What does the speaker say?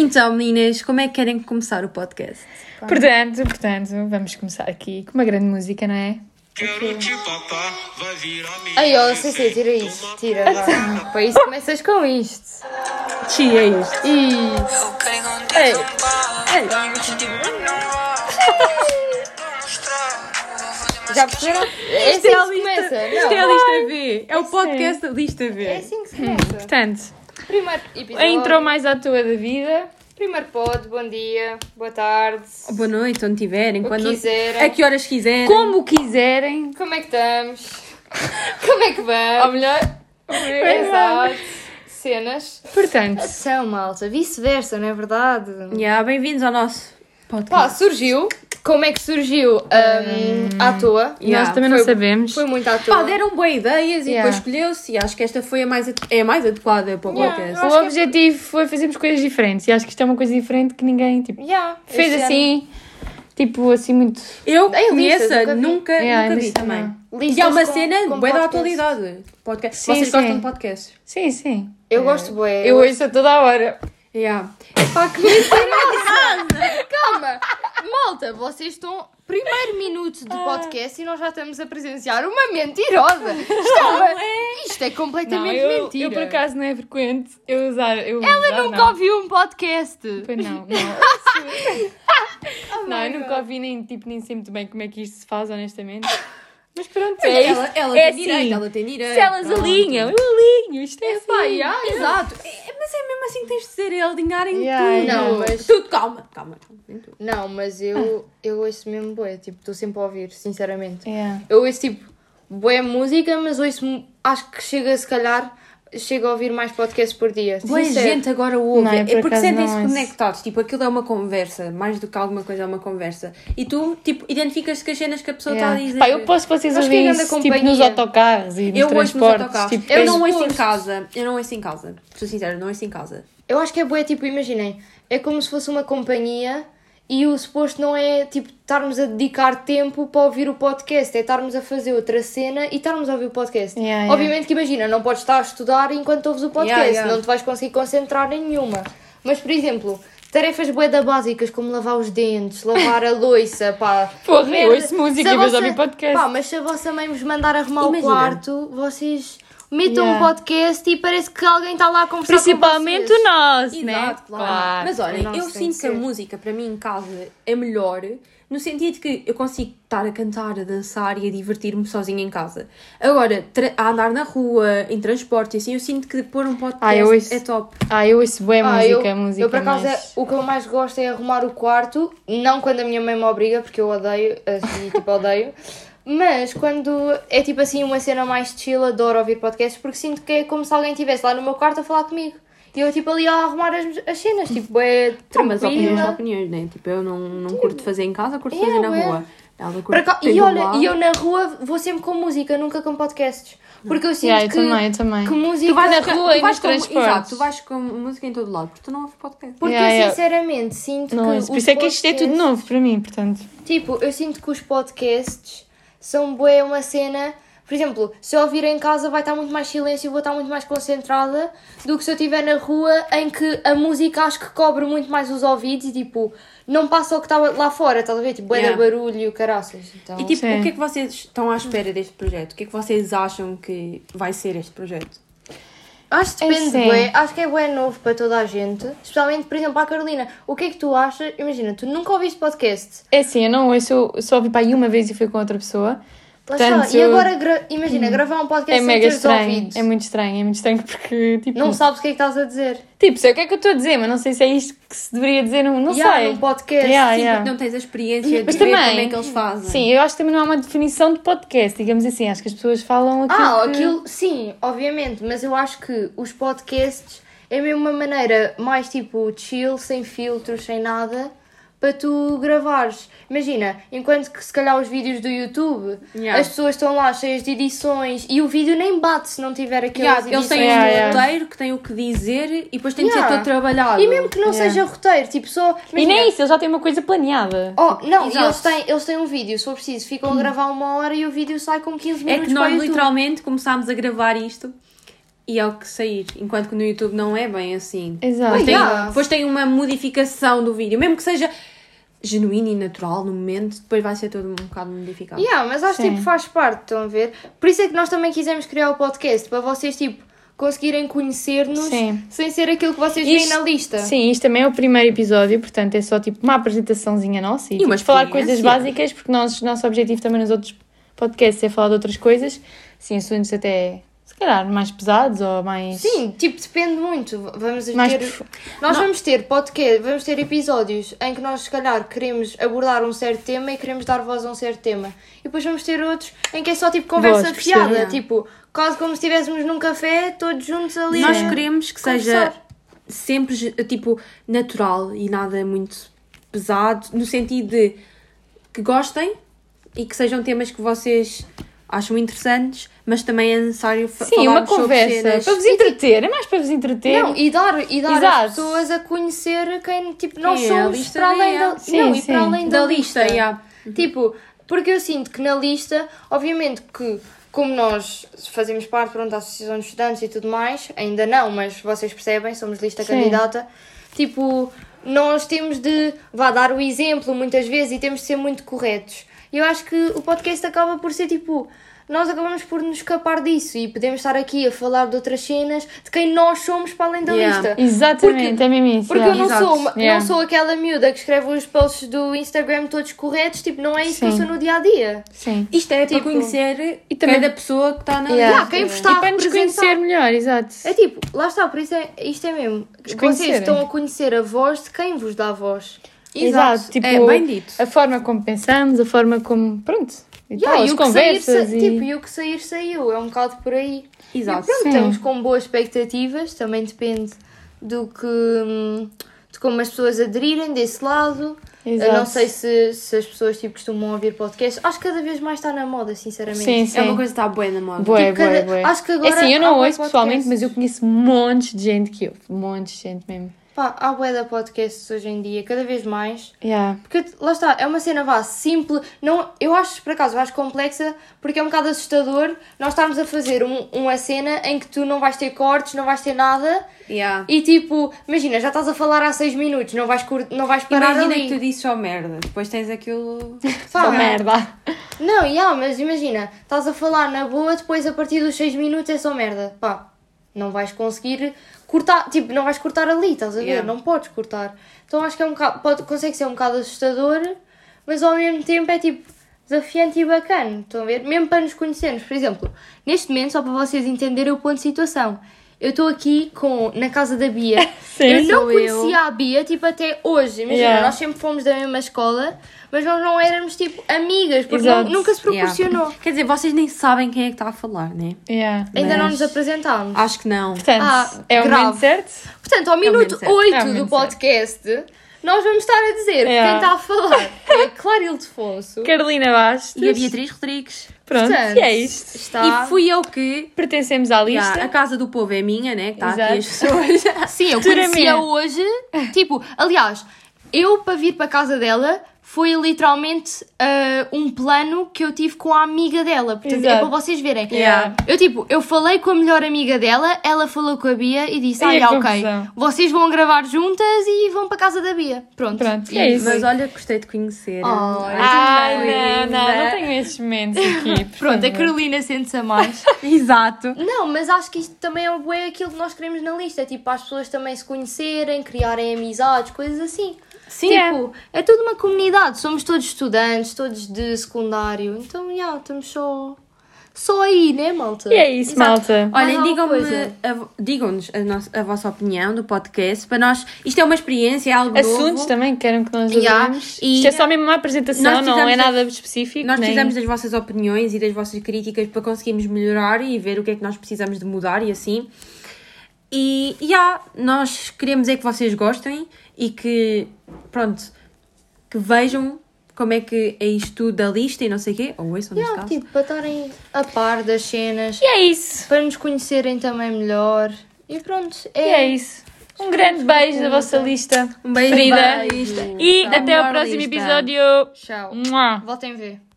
Então, meninas, como é que querem começar o podcast? Portanto, portanto, vamos começar aqui com uma grande música, não é? Quero te papar, vai virar minha Ai, ó, tira isto, tira. Para isso começas com isto. Tia, é isto. Isso. Ei, Já perceberam? É Isto assim é que a se lista, começa. isto é a Não, lista V. É o podcast da lista V. é assim que se começa. portanto, Primeiro episódio. a intro mais à toa da vida. Primeiro pod, bom dia, boa tarde. Boa noite, onde tiverem, O quando quiserem. a que horas quiserem. Como quiserem. Como é que estamos? Como é que Ou vamos? melhor, Exato. Cenas. portanto, São malta, vice-versa, não é verdade? Yeah, Bem-vindos ao nosso podcast. Pá, surgiu. Como é que surgiu? Um, à toa. Yeah, nós também não foi- sabemos. Foi muito à toa. Pá, deram boas ideias e Yeah. depois escolheu-se e acho que esta foi a mais, ade- é a mais adequada para o Yeah, podcast. eu acho O que é- objetivo foi fazermos coisas diferentes e acho que isto é uma coisa diferente que ninguém tipo, Yeah, fez este assim, tipo assim muito. Eu Em listas, conheço, nunca vi. nunca, Yeah, nunca vi lista também. não. E há uma com- cena com bué da podcast. atualidade. Podcast. Sim, Vocês sim. gostam de podcasts? Sim, sim. Eu gosto bué. Eu ouço a toda a hora. Yeah. Pá, que Calma! Malta, vocês estão. Primeiro minuto de podcast e nós já estamos a presenciar uma mentirosa! Isto é, Isto é Não, completamente eu, mentira! eu por acaso não é frequente eu usar. Eu Ela usar, nunca não. ouviu um podcast! Pois não, não. não, eu nunca ouvi nem, tipo, nem sei muito bem como é que isto se faz, honestamente. Mas pronto, é ela ela é tem assim. direito, ela tem direito. Se elas pronto. alinham, eu alinho, isto é assim. Pá, yeah, Exato. É, mas é mesmo assim que tens de ser, é alinhar em Yeah, tudo. Não, mas- Tudo, calma, calma. calma, em tudo. Não, mas eu, eu ouço mesmo bué, tipo, estou sempre a ouvir, sinceramente. É. Eu ouço tipo bué música, mas ouço, mu- acho que chega se calhar, chega a ouvir mais podcasts por dia. Boa gente agora ouve. Não, é por porque acaso sentem-se ouço. conectados. Tipo, aquilo é uma conversa. Mais do que alguma coisa é uma conversa. E tu, tipo, identificas-te com as cenas que a pessoa está a Yeah. dizer. Pá, eu posso vocês Acho que é ouvirem grande isso, tipo, nos autocarros e nos Eu ouço nos transportes. autocarros. tipo, eu é não ouço em casa. Eu não ouço em casa. Sou sincera, não ouço em casa. Eu acho que é bué, tipo, imaginem, é como se fosse uma companhia e o suposto não é, tipo, estarmos a dedicar tempo para ouvir o podcast, é estarmos a fazer outra cena e estarmos a ouvir o podcast. Yeah, yeah. Obviamente que imagina, não podes estar a estudar enquanto ouves o podcast, Yeah, não te vais conseguir concentrar em nenhuma. Mas, por exemplo, tarefas bué da básicas como lavar os dentes, lavar a louça, pá. Porra, eu ouço música de vossa- ouvir podcast. Pá, mas se a vossa mãe vos mandar arrumar Imagina. o quarto, vocês metam Yeah. um podcast e parece que alguém está lá a conversar Principalmente com vocês. o nosso, Exato, né? claro. Mas olha, o nosso eu sinto que que a música para mim em casa é melhor no sentido que eu consigo estar a cantar, a dançar e a divertir-me sozinha em casa. Agora, a andar na rua, em transporte, e assim, eu sinto que pôr um podcast Ah, eu ouço- é top. Ah, eu ouço bem Ah, música, eu, música eu por acaso mais... é- o que eu mais gosto é arrumar o quarto, não quando a minha mãe me obriga, porque eu odeio, assim, tipo, odeio. Mas quando é tipo assim uma cena mais chill, adoro ouvir podcasts porque sinto que é como se alguém estivesse lá no meu quarto a falar comigo. E eu tipo ali a arrumar as, as cenas, tipo, é Ah, mas opiniões, tranquila. opiniões, né? Tipo, eu não, não curto fazer em casa, curto Yeah, fazer na ué. rua. Ela curte Para e olha, e eu na rua vou sempre com música, nunca com podcasts. Porque eu sinto Yeah, eu que, também, eu também. que música. Tu vais na Tu rua e vais nos com- transportes. Exato, tu vais com música em todo lado, porque tu não ouves podcast. Porque Yeah, eu yeah. sinceramente sinto Não, que. por os isso é que isto é tudo podcasts- novo para mim, portanto. Tipo, eu sinto que os podcasts são bué uma cena. Por exemplo, se eu ouvir em casa vai estar muito mais silêncio, vou estar muito mais concentrada do que se eu estiver na rua em que a música acho que cobre muito mais os ouvidos e tipo, não passa o que está lá fora, estás a ver? Tipo, bué Yeah. barulho e o caraças. Então, E tipo, Sim. o que é que vocês estão à espera deste projeto? O que é que vocês acham que vai ser este projeto? Acho que É depende, sim. bué. Acho que é bué novo para toda a gente. Especialmente, por exemplo, para a Carolina. O que é que tu achas? Imagina, tu nunca ouviste podcast. É assim, eu não ouço, eu só ouvi para aí uma vez e fui com outra pessoa. Portanto, E agora, gra- imagina, gravar um podcast É sem mega estranho. ouvidos. É muito estranho, é muito estranho porque, tipo... Não sabes o que é que estás a dizer. Tipo, sei o que é que eu estou a dizer, mas não sei se é isto que se deveria dizer, não, não Yeah, sei. num podcast. Yeah, Sim, yeah. porque não tens a experiência Mas de ver também- como é que eles fazem. Sim, eu acho que também não há uma definição de podcast, digamos assim. Acho que as pessoas falam aquilo Ah, que... aquilo, sim, obviamente, mas eu acho que os podcasts é mesmo uma maneira mais tipo chill, sem filtros, sem nada, para tu gravares. Imagina, enquanto que se calhar os vídeos do YouTube, Yeah. as pessoas estão lá cheias de edições e o vídeo nem bate se não tiver aquelas Yeah, eles têm edições. um Yeah, yeah. roteiro que têm o que dizer e depois tem de ser Yeah. todo trabalhado. E mesmo que não Yeah. seja roteiro, tipo só. E imagina, nem isso, eles já têm uma coisa planeada. Oh, não, e eles têm, eles têm um vídeo, se for preciso, ficam a gravar uma hora e o vídeo sai com 15 É minutos que para o nós literalmente começámos a gravar isto e ao que sair. Enquanto que no YouTube não é bem assim. Exato. Depois tem, yeah. depois tem uma modificação do vídeo, mesmo que seja genuíno e natural no momento, depois vai ser todo um bocado modificado. Yeah, mas acho que tipo, faz parte, estão a ver? Por isso é que nós também quisemos criar o podcast, para vocês tipo, conseguirem conhecer-nos sem ser aquilo que vocês Isto- veem na lista. Sim, isto também é o primeiro episódio, portanto é só tipo uma apresentaçãozinha nossa e, E tipo, falar coisas básicas, porque nós, nosso objetivo também nos outros podcasts é falar de outras coisas, sim, assuntos até se calhar mais pesados ou mais. Sim, tipo, depende muito. Vamos Mais ter, profu- nós Não. vamos ter podcast, vamos ter episódios em que nós, se calhar, queremos abordar um certo tema e queremos dar voz a um certo tema. E depois vamos ter outros em que é só tipo conversa percebo, fiada. é. Tipo, quase como se estivéssemos num café, todos juntos ali. Nós a queremos que seja conversar. sempre tipo natural e nada muito pesado, no sentido de que gostem e que sejam temas que vocês acham interessantes, mas também é necessário Sim, uma conversa cenas. para vos entreter, é mais para vos entreter. Não, e dar, e dar Exato. as pessoas a conhecer quem, tipo, nós é somos lista para além da, Sim, não, e sim. para além da, da lista, yeah. Tipo, porque eu sinto que na lista, obviamente que como nós fazemos parte pronto, da Associação de Estudantes e tudo mais, ainda não, mas vocês percebem, somos lista Sim. candidata, tipo, nós temos de vá dar o exemplo muitas vezes e temos de ser muito corretos. E eu acho que o podcast acaba por ser tipo. Nós acabamos por nos escapar disso e podemos estar aqui a falar de outras cenas de quem nós somos para além da Yeah. lista. Exatamente, Porque- é mesmo isso. Porque yeah. eu não Exato. sou, uma- Yeah. não sou aquela miúda que escreve os posts do Instagram todos corretos, tipo, não é isso que eu Sim. sou no dia a dia. Sim. Isto é Tipo- para conhecer E também- cada pessoa que está na Yeah. quem vos está E a para nos conhecer melhor, exato. É tipo, lá está, por isso é, isto é mesmo. Vocês estão a conhecer a voz de quem vos dá a voz. Exato, tipo, é bem dito. a forma como pensamos, a forma como. Pronto. E Yeah, tal, e as o que sair, conversas. sa- e... tipo, e o que sair, saiu. É um bocado por aí. Exato. E pronto, Sim. estamos com boas expectativas, também depende do que. de como as pessoas aderirem desse lado. Eu Exato. não sei se, se as pessoas tipo, costumam ouvir podcast. Acho que cada vez mais está na moda, sinceramente. Sim, sim. É uma coisa que está boa na moda. Bué, Tipo, bué, cada- bué. acho que agora É assim, eu não ouço pessoalmente, podcasts. mas eu conheço montes de gente que ouve. Montes de gente mesmo. Pá, há bué de podcasts hoje em dia, cada vez mais. Yeah. Porque lá está, é uma cena vá, simples. Não, eu acho, por acaso, acho complexa porque é um bocado assustador nós estarmos a fazer um- uma cena em que tu não vais ter cortes, não vais ter nada Yeah. e tipo, imagina, já estás a falar há 6 minutos, não vais, cur... não vais parar Imagina ali. que tu dizes só merda, depois tens aquilo. Pá, Só merda. Não, yeah, mas imagina, estás a falar na boa, depois a partir dos 6 minutos é só merda. Pá, não vais conseguir cortar, tipo, não vais cortar ali, estás a ver? Yeah. Não podes cortar. Então acho que é um bocado, pode, consegue ser um bocado assustador, mas ao mesmo tempo é tipo desafiante e bacana. Estão a ver? Mesmo para nos conhecermos. Por exemplo, neste momento, só para vocês entenderem o ponto de situação. Eu estou aqui com, na casa da Bia. Sim, eu não sou eu. conhecia a Bia, tipo, até hoje. Imagina, Yeah. nós sempre fomos da mesma escola, mas nós não éramos, tipo, amigas, porque não- nunca se proporcionou. Yeah. Quer dizer, vocês nem sabem quem é que está a falar, né? Yeah. Ainda não Mas- nos apresentámos. Acho que não. Portanto, Ah, é o grave. momento certo? Portanto, ao o minuto certo. 8 É do podcast, nós vamos estar a dizer Yeah. quem está a falar. É Claro Ildefonso. Carolina Bastos. E a Beatriz Rodrigues. Pronto, Portanto, e é isto. Está... E fui eu que. Pertencemos à lista. Yeah, a casa do povo é minha, né? Que está aqui as pessoas. Sim, eu conhecia hoje. Tipo, aliás, eu para vir para a casa dela foi literalmente ah, um plano que eu tive com a amiga dela. Portanto, é Exato. para vocês verem. Yeah. Eu, tipo, eu falei com a melhor amiga dela, ela falou com a Bia e disse: Olha, ok, confusão. vocês vão gravar juntas e vão para a casa da Bia. Pronto. Pronto, e é isso. Mas olha, gostei de conhecer. Oh, Ai, Muito não, não, não tenho esses momentos aqui. Pronto, a. Carolina sente-se a mais. Exato. Não, mas acho que isto também é bué aquilo que nós queremos na lista. Tipo, para as pessoas também se conhecerem, criarem amizades, coisas assim. Sim, tipo, é. tudo uma comunidade. Somos todos estudantes, todos de secundário. Então, já, estamos só... Só aí, né, malta? E é isso, Exato. malta. Olhem, digam-me, coisa? a digam-nos nossa- a vossa opinião do podcast. Para nós, isto é uma experiência, é algo Assuntos novo. também que queiram que nós Yeah, e- Isto é só mesmo uma apresentação, não é nada específico. Nós nem- precisamos das vossas opiniões e das vossas críticas para conseguirmos melhorar e ver o que é que nós precisamos de mudar e assim. E, já, nós queremos é que vocês gostem e que, pronto, que vejam como é que é isto tudo da lista e não sei o quê. Ou ouçam, neste Já, caso. tipo, para estarem a par das cenas, E é isso. para nos conhecerem também melhor. E pronto, E é isso. Um grande beijo da vossa lista Um beijo, beijo. E Da até ao próximo lista. episódio. Tchau. Mua. Voltem a ver.